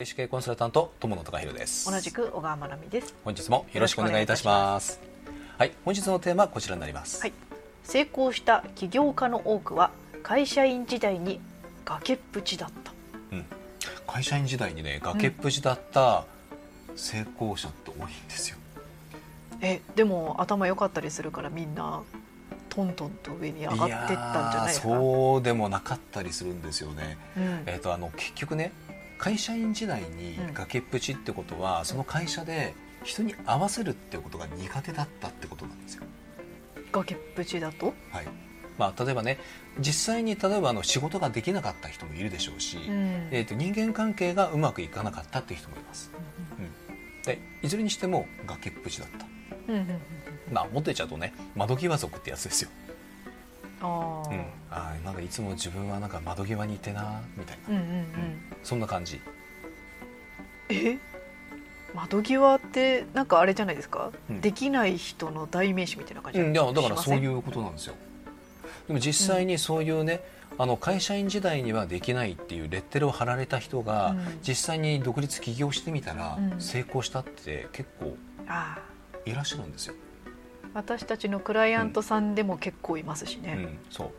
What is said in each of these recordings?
外資系コンサルタント友野隆弘です。同じく小川真奈美です。本日もよろしくお願いいたします。はい本日のテーマはこちらになります。はい。成功した起業家の多くは会社員時代に崖っぷちだった。うん、会社員時代にね崖っぷちだった成功者って多いんですよ、えでも頭良かったりするからみんなトントンと上に上がってったんじゃないですか？やーそうでもなかったりするんですよね、うん。えっ、とあの結局ね会社員時代にうん。崖っぷちってことは、その会社で人に合わせるってことが苦手だったってことなんですよ。崖っぷちだと、はい。まあ、例えばね実際に例えばあの仕事ができなかった人もいるでしょうし、うん。えー、と人間関係がうまくいかなかったっていう人もいます、うん、でいずれにしても崖っぷちだった。うんうんうんまあもっと言っちゃうとね窓際族ってやつですよ、あーうん、あー。なんかいつも自分はなんか窓際にいてなみたいな、うんうんうん。そんな感じ。え？窓際ってなんかあれじゃないですか、うん。できない人の代名詞みたいな感じうん、いやだからそうういうことなんですよ。でも実際にそういうね、あの会社員時代にはできないっていうレッテルを貼られた人が、うん。実際に独立起業してみたら、うん。成功したって結構いらっしゃるんですよ、私たちのクライアントさんでも結構いますしね、うん、そう。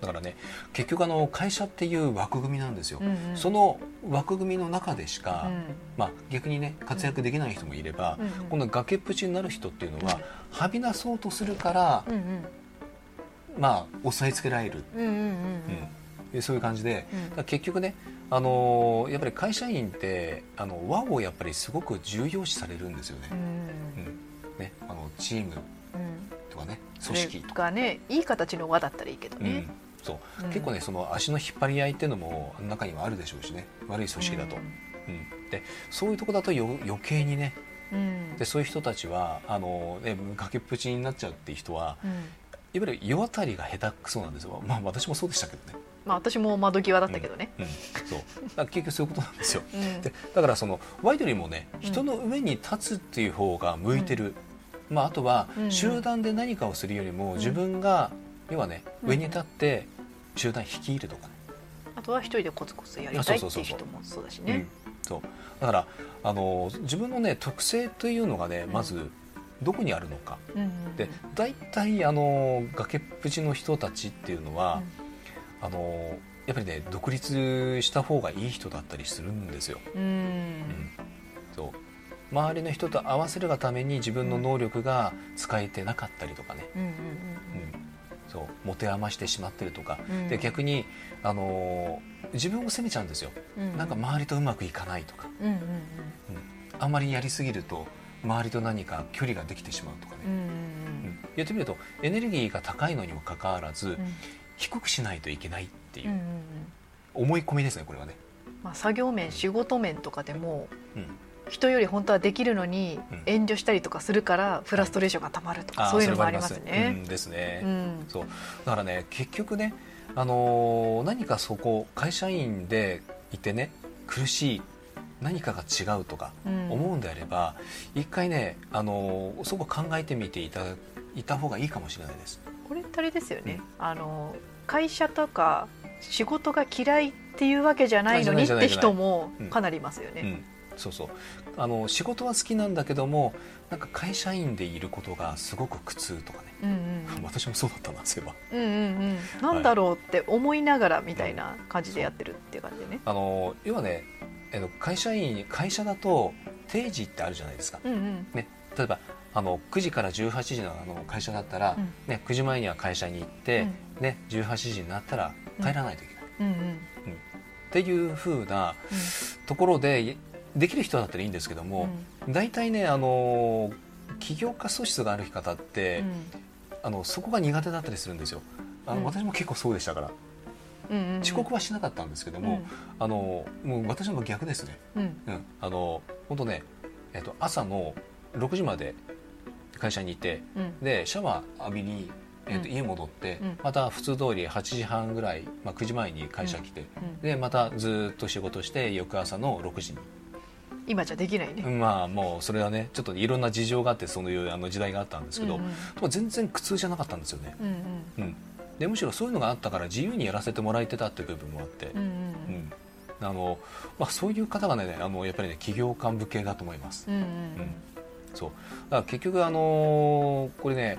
だからね結局あの会社っていう枠組みなんですよ、うんうん。その枠組みの中でしか、うん。まあ、逆にね活躍できない人もいれば、うんうん。この崖っぷちになる人っていうのは、はびなそうとするから、うんうん。まあ押さえつけられる、うんうんうんうん。そういう感じで、結局ね、あのーやっぱり会社員ってあの和をやっぱりすごく重要視されるんですよね,、うん。うん。ねあのチーム。うんとかね組織とか、がねいい形の輪だったらいいけどね。うん、そう。うん。結構ねその足の引っ張り合いっていうのも中にはあるでしょうしね。悪い組織だと、うん。でそういうとこだとよ余計にね。うん。でそういう人たちはあの、ね、崖っぷちになっちゃうっていう人はうん。いわゆる世渡りが下手くそなんですよ。まあ私もそうでしたけどね、まあ私も窓際だったけどね。うん、そう。だから結局そういうことなんですよ。うん。でだからそのワイドリーもねうん人の上に立つっていう方が向いてる、まあ、あとはうん集団で何かをするよりもん。自分が要はねうん。上に立って集団率いるとかね、あとは一人でコツコツやりたいっていう人もそうだしね。うん。そう。だからあの自分のね特性というのがねうん。まずどこにあるのか、うんうんで大体あの崖っぷちの人たちっていうのは、あのやっぱりね独立した方がいい人だったりするんですよ。うん。うん。そう周りの人と合わせるがために自分の能力が使えてなかったりとかね、うんうんうんそう。持て余してしまってるとか、うん。で逆に、あのー自分を責めちゃうんですよ、うんなんか周りとうまくいかないとか、うんうんうん。あんまりやりすぎると周りと何か距離ができてしまうとかね、うんうんうん。言ってみるとエネルギーが高いのにもかかわらず、うん。低くしないといけないっていううんうんうん。思い込みですねこれはね。まあ作業面仕事面とかでもうん人より本当はできるのにうん。遠慮したりとかするからフラストレーションがたまるとかーそういうのもれあります。うんね。ですね。うん。そう。だからね結局ね、あのー何かそこ会社員でいてね苦しい何かが違うとかうん。思うんであれば、一回ね、あのーそこ考えてみていたいた方がいいかもしれないです。これってあれですよね、あの会社とか仕事が嫌いっていうわけじゃないのにって人もうん。かなりいますよね。うん、そうそう。あの仕事は好きなんだけどもなんか会社員でいることがすごく苦痛とかね、うんうん私もそうだったなそういえばうんうんうん。なんだろうって思いながらみたいな感じでやってるっていう感じでね。あの要はね会社員会社だと定時ってあるじゃないですか、うんうん。ね、例えばあの9時から18時のあの会社だったら、うん。ね、9時前には会社に行って、ね、18時になったら帰らないといけない、うんうん。っていう風なところでできる人だったらいいんですけども、大体ねあの起業家素質がある方って、あのそこが苦手だったりするんですよ。あの、うん。私も結構そうでしたから。うんうんうん。遅刻はしなかったんですけども、あのもう私も逆ですね、うん。うん、あの本当ね、えっと、朝の6時まで会社にいてうん。でシャワー浴びに、えっとうん。家戻って、うん。また普通通り8時半ぐらい、まあ、9時前に会社来て、うん。でまたずっと仕事して翌朝の6時に今じゃできないね。まあもうそれはねちょっといろんな事情があってそういうあの時代があったんですけど、うんうん。全然苦痛じゃなかったんですよね、うんうん、でむしろそういうのがあったから自由にやらせてもらえてたっていう部分もあって、うんうんうん。あのまあ、そういう方がねあのやっぱりね企業幹部系だと思います。うん、うんうん、そう。だから結局あのこれね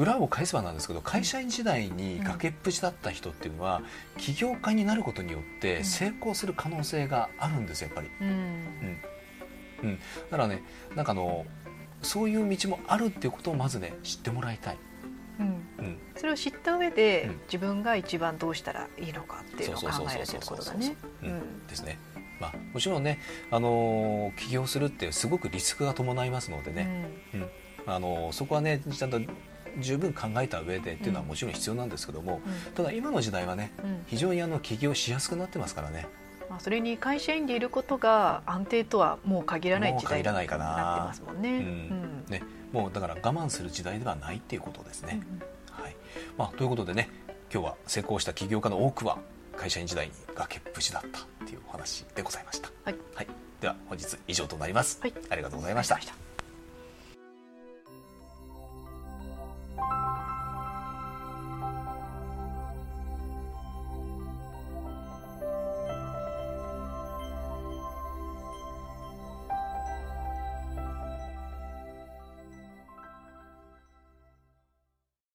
裏を返せばなんですけど会社員時代に崖っぷちだった人っていうのは、起業家になることによって成功する可能性があるんですよやっぱり。うん、うん。うん、だからねなんかあのそういう道もあるっていうことをまずね知ってもらいたい。うん。うん、それを知った上で、うん、自分が一番どうしたらいいのかっていうのを考えるということだね。ですね。まあ、もちろんね、あのー、起業するってすごくリスクが伴いますのでね、うん。あのー、そこはねちゃんと十分考えた上でっていうのはもちろん必要なんですけども、うん、ただ今の時代はね、うん、非常にあの起業しやすくなってますからね。まあ、それに会社員でいることが安定とはもう限らない時代になってますもんね。ねもうだから我慢する時代ではないっていうことですね。はいまあ、ということでね今日は成功した起業家の多くは会社員時代に崖っぷちだったっていうお話でございました。はい、はい、では本日以上となります。はい、ありがとうございました。